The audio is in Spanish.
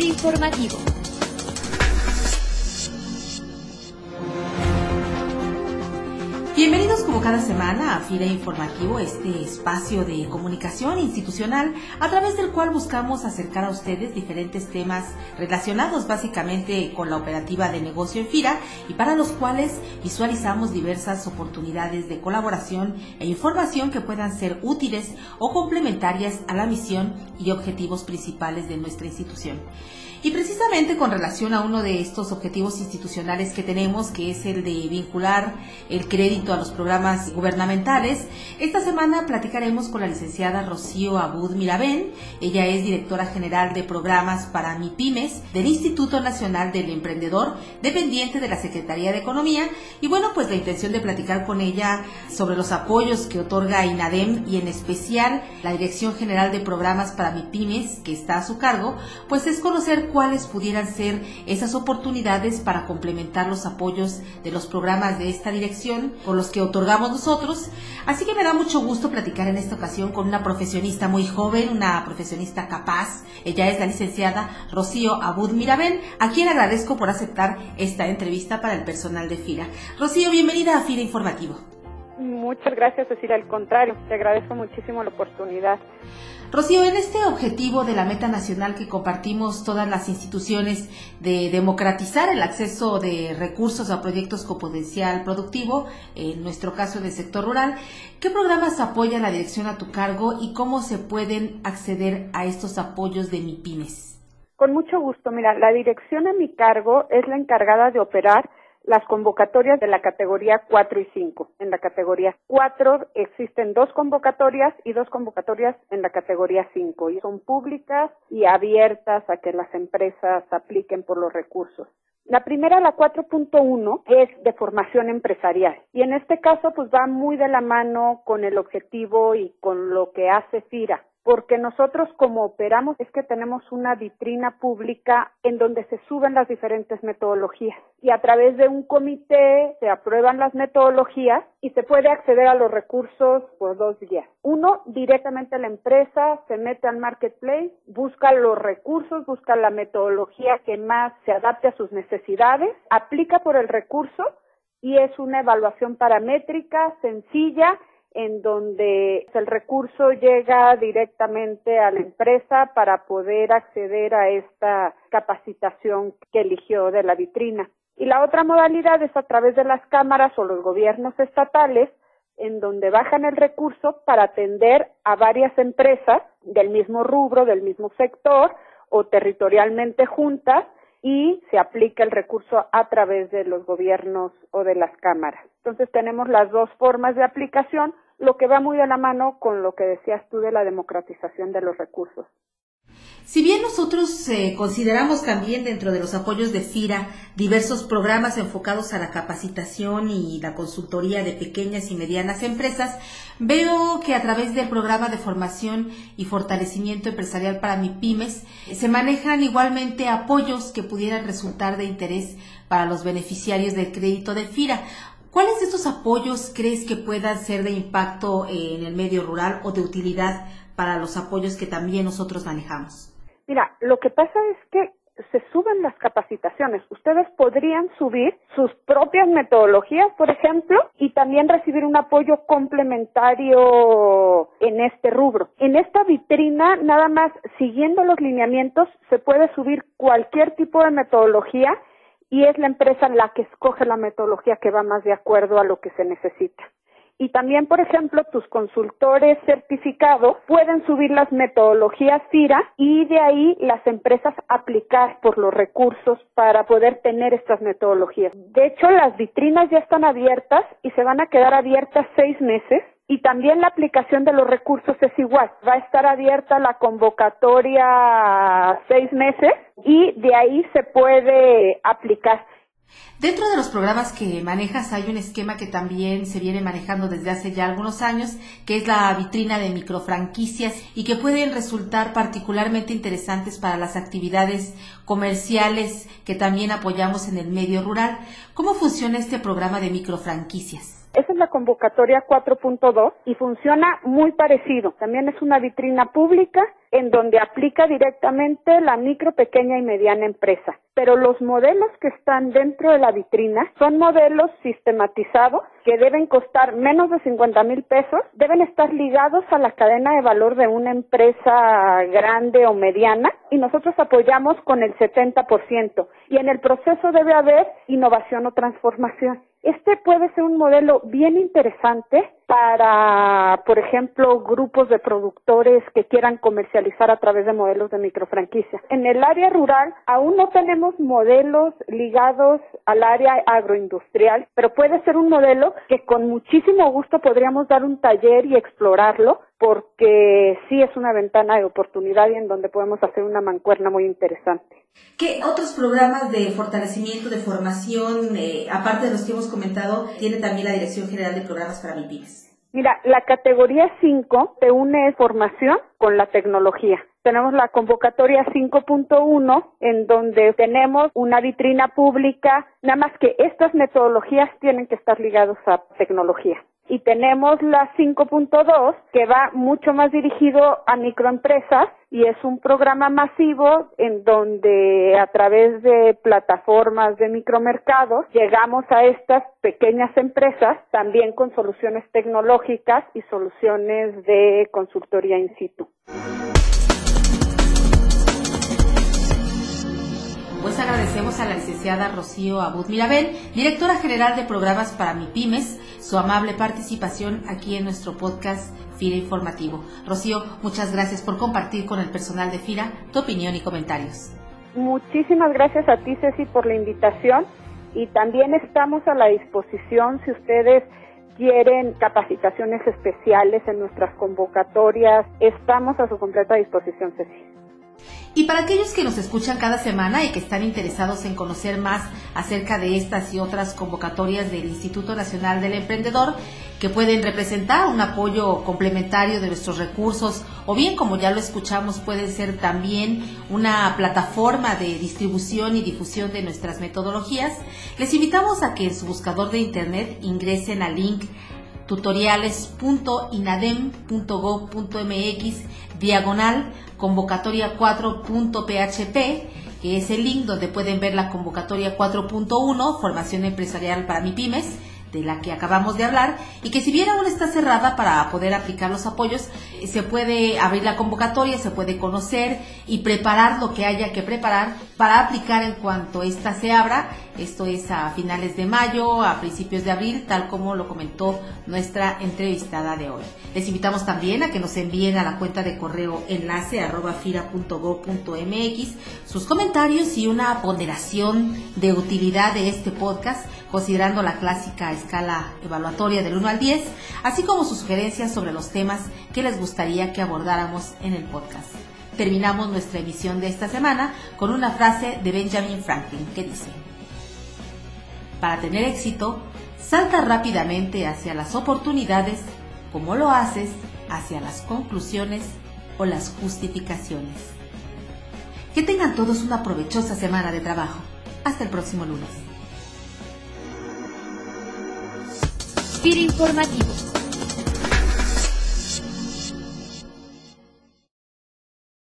Informativo. Bienvenidos como cada semana a FIRA Informativo, este espacio de comunicación institucional a través del cual buscamos acercar a ustedes diferentes temas relacionados básicamente con la operativa de negocio en FIRA y para los cuales visualizamos diversas oportunidades de colaboración e información que puedan ser útiles o complementarias a la misión y objetivos principales de nuestra institución. Y precisamente con relación a uno de estos objetivos institucionales que tenemos, que es el de vincular el crédito a los programas gubernamentales, esta semana platicaremos con la licenciada Rocío Abud Mirabén. Ella es directora general de programas para MIPIMES del Instituto Nacional del Emprendedor, dependiente de la Secretaría de Economía. Y bueno, pues la intención de platicar con ella sobre los apoyos que otorga INADEM y en especial la Dirección General de Programas para MIPIMES, que está a su cargo, pues es conocer cuáles pudieran ser esas oportunidades para complementar los apoyos de los programas de esta dirección con los que otorgamos nosotros. Así que me da mucho gusto platicar en esta ocasión con una profesionista muy joven, una profesionista capaz. Ella es la licenciada Rocío Abud Mirabel, a quien agradezco por aceptar esta entrevista para el personal de FIRA. Rocío, bienvenida a FIRA Informativo. Muchas gracias, Cecilia. Al contrario, te agradezco muchísimo la oportunidad. Rocío, en este objetivo de la meta nacional que compartimos todas las instituciones de democratizar el acceso de recursos a proyectos con potencial productivo, en nuestro caso del sector rural, ¿qué programas apoya la dirección a tu cargo y cómo se pueden acceder a estos apoyos de MIPIMES? Con mucho gusto. Mira, la dirección a mi cargo es la encargada de operar las convocatorias de la categoría 4 y 5. En la categoría 4 existen dos convocatorias y dos convocatorias en la categoría 5 y son públicas y abiertas a que las empresas apliquen por los recursos. La primera, la 4.1, es de formación empresarial y en este caso pues va muy de la mano con el objetivo y con lo que hace FIRA porque nosotros como operamos es que tenemos una vitrina pública en donde se suben las diferentes metodologías y a través de un comité se aprueban las metodologías y se puede acceder a los recursos por dos días. Uno, directamente la empresa, se mete al marketplace, busca los recursos, busca la metodología que más se adapte a sus necesidades, aplica por el recurso y es una evaluación paramétrica sencilla en donde el recurso llega directamente a la empresa para poder acceder a esta capacitación que eligió de la vitrina. Y la otra modalidad es a través de las cámaras o los gobiernos estatales, en donde bajan el recurso para atender a varias empresas del mismo rubro, del mismo sector o territorialmente juntas y se aplica el recurso a través de los gobiernos o de las cámaras. Entonces tenemos las dos formas de aplicación, lo que va muy a la mano con lo que decías tú de la democratización de los recursos. Si bien nosotros eh, consideramos también dentro de los apoyos de FIRA diversos programas enfocados a la capacitación y la consultoría de pequeñas y medianas empresas, veo que a través del programa de formación y fortalecimiento empresarial para MIPIMES se manejan igualmente apoyos que pudieran resultar de interés para los beneficiarios del crédito de FIRA. ¿Cuáles de estos apoyos crees que puedan ser de impacto en el medio rural o de utilidad para los apoyos que también nosotros manejamos? Mira, lo que pasa es que se suben las capacitaciones. Ustedes podrían subir sus propias metodologías, por ejemplo, y también recibir un apoyo complementario en este rubro. En esta vitrina, nada más siguiendo los lineamientos, se puede subir cualquier tipo de metodología y es la empresa la que escoge la metodología que va más de acuerdo a lo que se necesita. Y también, por ejemplo, tus consultores certificados pueden subir las metodologías FIRA y de ahí las empresas aplicar por los recursos para poder tener estas metodologías. De hecho, las vitrinas ya están abiertas y se van a quedar abiertas seis meses y también la aplicación de los recursos es igual. Va a estar abierta la convocatoria seis meses y de ahí se puede aplicar. Dentro de los programas que manejas hay un esquema que también se viene manejando desde hace ya algunos años, que es la vitrina de microfranquicias y que pueden resultar particularmente interesantes para las actividades comerciales que también apoyamos en el medio rural. ¿Cómo funciona este programa de microfranquicias? Esa es la convocatoria 4.2 y funciona muy parecido. También es una vitrina pública en donde aplica directamente la micro, pequeña y mediana empresa. Pero los modelos que están dentro de la vitrina son modelos sistematizados que deben costar menos de 50 mil pesos, deben estar ligados a la cadena de valor de una empresa grande o mediana y nosotros apoyamos con el 70% y en el proceso debe haber innovación o transformación. Este puede ser un modelo bien interesante para, por ejemplo, grupos de productores que quieran comercializar a través de modelos de microfranquicia. En el área rural aún no tenemos modelos ligados al área agroindustrial, pero puede ser un modelo que con muchísimo gusto podríamos dar un taller y explorarlo porque sí es una ventana de oportunidad y en donde podemos hacer una mancuerna muy interesante. ¿Qué otros programas de fortalecimiento, de formación, eh, aparte de los que hemos comentado, tiene también la Dirección General de Programas para MIPIMES? Mira, la categoría 5 te une formación con la tecnología. Tenemos la convocatoria 5.1 en donde tenemos una vitrina pública, nada más que estas metodologías tienen que estar ligadas a tecnología y tenemos la 5.2 que va mucho más dirigido a microempresas y es un programa masivo en donde a través de plataformas de micromercados llegamos a estas pequeñas empresas también con soluciones tecnológicas y soluciones de consultoría in situ. Pues agradecemos a la licenciada Rocío Abud Mirabel, directora general de programas para MIPIMES, su amable participación aquí en nuestro podcast FIRA Informativo. Rocío, muchas gracias por compartir con el personal de FIRA tu opinión y comentarios. Muchísimas gracias a ti, Ceci, por la invitación y también estamos a la disposición si ustedes quieren capacitaciones especiales en nuestras convocatorias. Estamos a su completa disposición, Ceci. Y para aquellos que nos escuchan cada semana y que están interesados en conocer más acerca de estas y otras convocatorias del Instituto Nacional del Emprendedor, que pueden representar un apoyo complementario de nuestros recursos, o bien, como ya lo escuchamos, pueden ser también una plataforma de distribución y difusión de nuestras metodologías, les invitamos a que en su buscador de Internet ingresen al link tutoriales.inadem.gov.mx diagonal convocatoria 4.php, que es el link donde pueden ver la convocatoria 4.1, formación empresarial para MIPIMES, de la que acabamos de hablar y que si bien aún está cerrada para poder aplicar los apoyos, eh, se puede abrir la convocatoria, se puede conocer y preparar lo que haya que preparar para aplicar en cuanto ésta se abra. Esto es a finales de mayo, a principios de abril, tal como lo comentó nuestra entrevistada de hoy. Les invitamos también a que nos envíen a la cuenta de correo enlace arroba sus comentarios y una ponderación de utilidad de este podcast considerando la clásica escala evaluatoria del 1 al 10, así como sus sugerencias sobre los temas que les gustaría que abordáramos en el podcast. Terminamos nuestra emisión de esta semana con una frase de Benjamin Franklin que dice, para tener éxito, salta rápidamente hacia las oportunidades como lo haces hacia las conclusiones o las justificaciones. Que tengan todos una provechosa semana de trabajo. Hasta el próximo lunes. informativo